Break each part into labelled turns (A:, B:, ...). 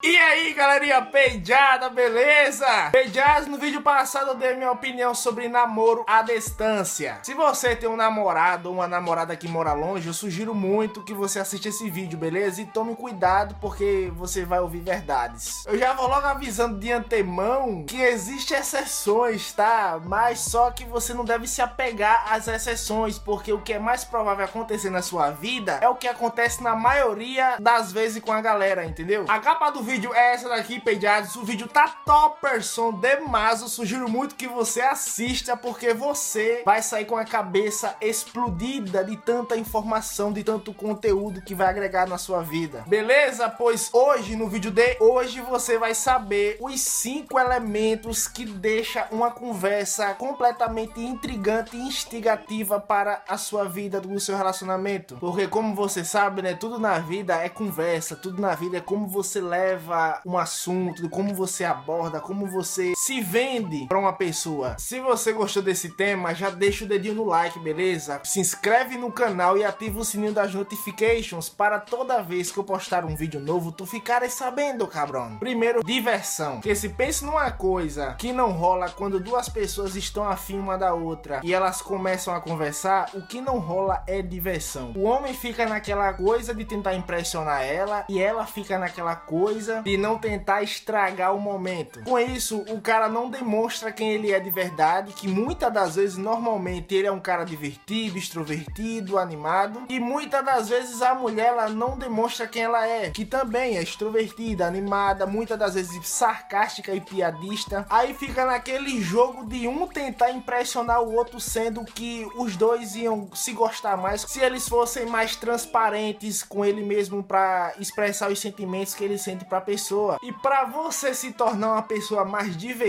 A: E aí galerinha peidada, beleza? Peijados, no vídeo passado eu dei minha opinião sobre namoro à distância Se você tem um namorado ou uma namorada que mora longe, eu sugiro muito que você assista esse vídeo, beleza? E tome cuidado porque você vai ouvir verdades Eu já vou logo avisando de antemão que existem exceções, tá? Mas só que você não deve se apegar às exceções Porque o que é mais provável acontecer na sua vida é o que acontece na maioria das vezes com a galera, entendeu? A capa do vídeo é essa daqui, pediados. O vídeo tá topperson demais. Eu sugiro muito que você assista, porque você vai sair com a cabeça explodida de tanta informação, de tanto conteúdo que vai agregar na sua vida. Beleza? Pois hoje, no vídeo de hoje, você vai saber os cinco elementos que deixa uma conversa completamente intrigante e instigativa para a sua vida, do seu relacionamento. Porque como você sabe, né, tudo na vida é conversa, tudo na vida é como você leva leva um assunto, como você aborda, como você se vende para uma pessoa. Se você gostou desse tema, já deixa o dedinho no like, beleza? Se inscreve no canal e ativa o sininho das notifications para toda vez que eu postar um vídeo novo, tu ficares sabendo, cabrão. Primeiro, diversão. Porque se pense numa coisa que não rola quando duas pessoas estão afim uma da outra e elas começam a conversar, o que não rola é diversão. O homem fica naquela coisa de tentar impressionar ela e ela fica naquela coisa de não tentar estragar o momento. Com isso, o cara não demonstra quem ele é de verdade, que muitas das vezes, normalmente, ele é um cara divertido, extrovertido, animado, e muitas das vezes a mulher ela não demonstra quem ela é, que também é extrovertida, animada, muitas das vezes sarcástica e piadista. Aí fica naquele jogo de um tentar impressionar o outro, sendo que os dois iam se gostar mais se eles fossem mais transparentes com ele mesmo para expressar os sentimentos que ele sente para a pessoa. E para você se tornar uma pessoa mais divertida,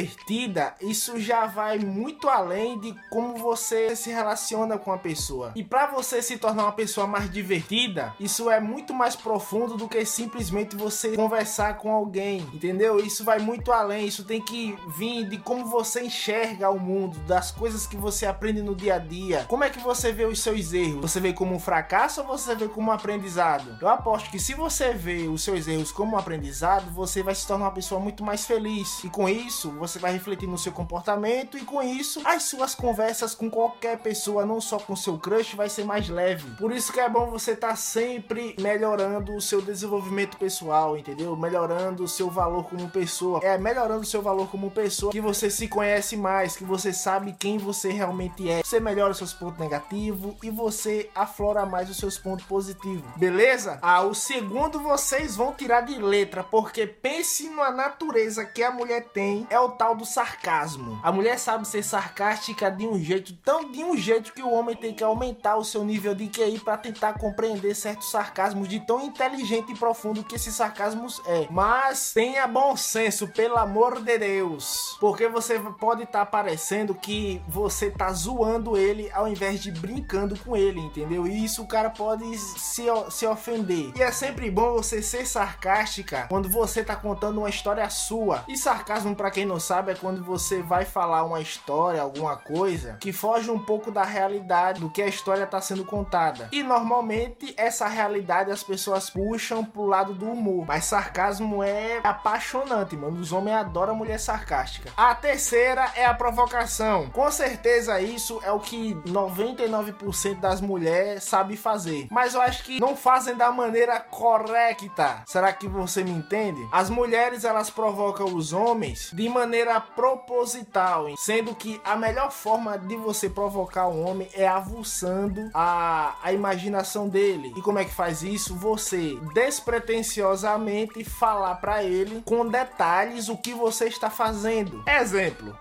A: isso já vai muito além de como você se relaciona com a pessoa. E para você se tornar uma pessoa mais divertida, isso é muito mais profundo do que simplesmente você conversar com alguém, entendeu? Isso vai muito além, isso tem que vir de como você enxerga o mundo, das coisas que você aprende no dia a dia. Como é que você vê os seus erros? Você vê como um fracasso ou você vê como um aprendizado? Eu aposto que se você vê os seus erros como um aprendizado, você vai se tornar uma pessoa muito mais feliz. E com isso, você vai refletir no seu comportamento e com isso, as suas conversas com qualquer pessoa, não só com seu crush, vai ser mais leve. Por isso que é bom você estar tá sempre melhorando o seu desenvolvimento pessoal, entendeu? Melhorando o seu valor como pessoa. É melhorando o seu valor como pessoa que você se conhece mais, que você sabe quem você realmente é. Você melhora os seus pontos negativos e você aflora mais os seus pontos positivos. Beleza? Ah, o segundo vocês vão tirar de letra porque pense na natureza que a mulher tem, é o tal do sarcasmo. A mulher sabe ser sarcástica de um jeito, tão de um jeito que o homem tem que aumentar o seu nível de QI para tentar compreender certos sarcasmos de tão inteligente e profundo que esses sarcasmos é. Mas tenha bom senso, pelo amor de Deus, porque você pode estar tá parecendo que você tá zoando ele ao invés de brincando com ele, entendeu? E isso o cara pode se, se ofender. E é sempre bom você ser sarcástica quando você tá contando uma história sua. E sarcasmo, para quem não sabe, é quando você vai falar uma história, alguma coisa que foge um pouco da realidade do que a história tá sendo contada. E normalmente essa realidade as pessoas puxam pro lado do humor. Mas sarcasmo é apaixonante, mano. Os homens adoram mulher sarcástica. A terceira é a provocação. Com certeza isso é o que 99% das mulheres sabe fazer. Mas eu acho que não fazem da maneira correta. Será que você me entende? As mulheres elas provocam os homens de maneira proposital, sendo que a melhor forma de você provocar um homem é avuçando a, a imaginação dele. E como é que faz isso? Você despretensiosamente falar para ele com detalhes o que você está fazendo. Exemplo.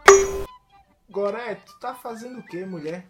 A: Goré, tu tá fazendo o que, mulher?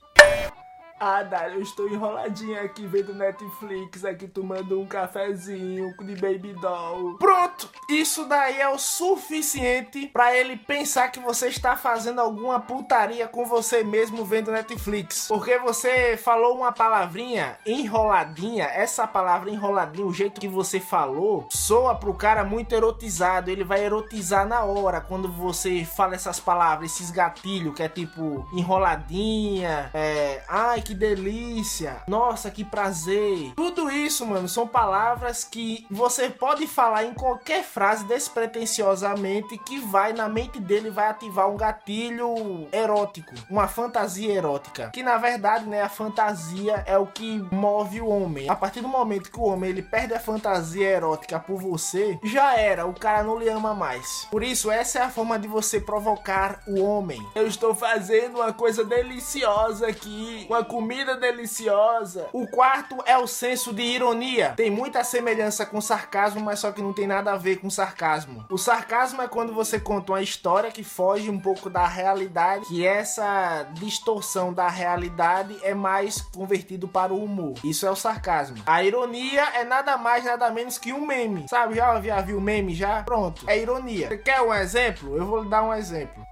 A: Ah, Dário, eu estou enroladinha aqui vendo Netflix, aqui tomando um cafezinho de Baby Doll. Pronto! Isso daí é o suficiente para ele pensar que você está fazendo alguma putaria com você mesmo vendo Netflix. Porque você falou uma palavrinha enroladinha, essa palavra enroladinha, o jeito que você falou, soa pro cara muito erotizado. Ele vai erotizar na hora quando você fala essas palavras, esses gatilhos, que é tipo enroladinha, é. Ai, que delícia. Nossa, que prazer. Tudo isso, mano, são palavras que você pode falar em qualquer frase despretensiosamente que vai na mente dele vai ativar um gatilho erótico, uma fantasia erótica, que na verdade, né, a fantasia é o que move o homem. A partir do momento que o homem ele perde a fantasia erótica por você, já era, o cara não lhe ama mais. Por isso, essa é a forma de você provocar o homem. Eu estou fazendo uma coisa deliciosa aqui, uma comida deliciosa. O quarto é o senso de ironia. Tem muita semelhança com sarcasmo, mas só que não tem nada a ver com sarcasmo. O sarcasmo é quando você conta uma história que foge um pouco da realidade, que essa distorção da realidade é mais convertido para o humor. Isso é o sarcasmo. A ironia é nada mais, nada menos que um meme. Sabe, já, já viu meme já? Pronto, é ironia. Você quer um exemplo? Eu vou lhe dar um exemplo.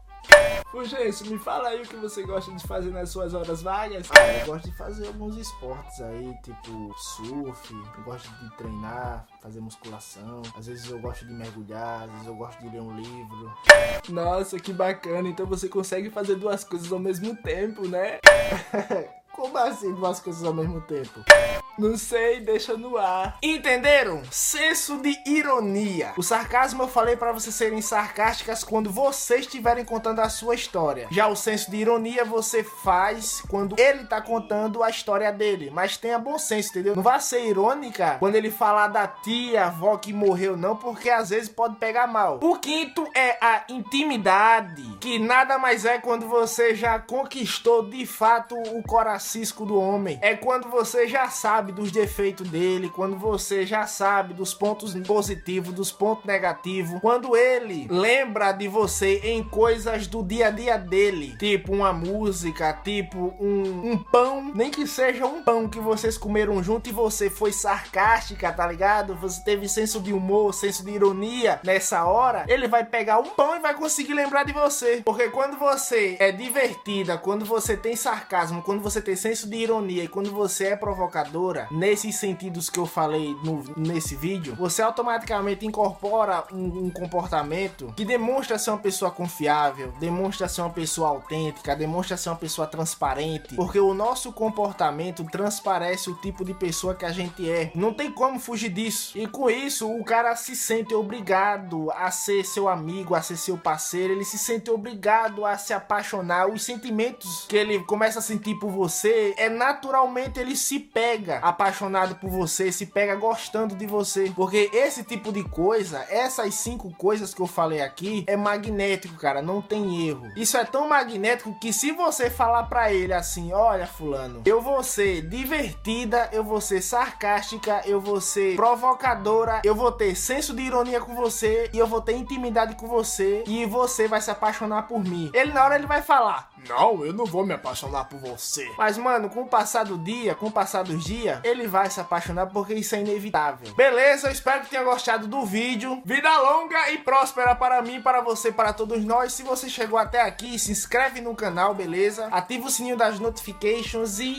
A: Fulgêncio, me fala aí o que você gosta de fazer nas suas horas vagas. Ah, eu gosto de fazer alguns esportes aí, tipo surf, eu gosto de treinar, fazer musculação. Às vezes eu gosto de mergulhar, às vezes eu gosto de ler um livro. Nossa, que bacana, então você consegue fazer duas coisas ao mesmo tempo, né? Como assim duas coisas ao mesmo tempo? Não sei, deixa no ar. Entenderam? Senso de ironia. O sarcasmo eu falei para vocês serem sarcásticas quando vocês estiverem contando a sua história. Já o senso de ironia você faz quando ele tá contando a história dele. Mas tenha bom senso, entendeu? Não vá ser irônica quando ele falar da tia, avó que morreu, não, porque às vezes pode pegar mal. O quinto é a intimidade, que nada mais é quando você já conquistou de fato o coração do homem. É quando você já sabe dos defeitos dele, quando você já sabe dos pontos positivos, dos pontos negativos, quando ele lembra de você em coisas do dia a dia dele, tipo uma música, tipo um, um pão, nem que seja um pão que vocês comeram junto e você foi sarcástica, tá ligado? Você teve senso de humor, senso de ironia nessa hora, ele vai pegar um pão e vai conseguir lembrar de você. Porque quando você é divertida, quando você tem sarcasmo, quando você tem senso de ironia e quando você é provocadora, nesses sentidos que eu falei no, nesse vídeo, você automaticamente incorpora um, um comportamento que demonstra ser uma pessoa confiável, demonstra ser uma pessoa autêntica, demonstra ser uma pessoa transparente, porque o nosso comportamento transparece o tipo de pessoa que a gente é. Não tem como fugir disso. E com isso, o cara se sente obrigado a ser seu amigo, a ser seu parceiro, ele se sente obrigado a se apaixonar. Os sentimentos que ele começa a sentir por você você é naturalmente ele se pega apaixonado por você, se pega gostando de você. Porque esse tipo de coisa, essas cinco coisas que eu falei aqui, é magnético, cara, não tem erro. Isso é tão magnético que se você falar para ele assim, olha, fulano, eu vou ser divertida, eu vou ser sarcástica, eu vou ser provocadora, eu vou ter senso de ironia com você e eu vou ter intimidade com você e você vai se apaixonar por mim. Ele na hora ele vai falar: "Não, eu não vou me apaixonar por você". Mas mano, com o passar do dia, com o passar dos dias, ele vai se apaixonar porque isso é inevitável. Beleza, espero que tenha gostado do vídeo. Vida longa e próspera para mim, para você, para todos nós. Se você chegou até aqui, se inscreve no canal, beleza? Ativa o sininho das notifications e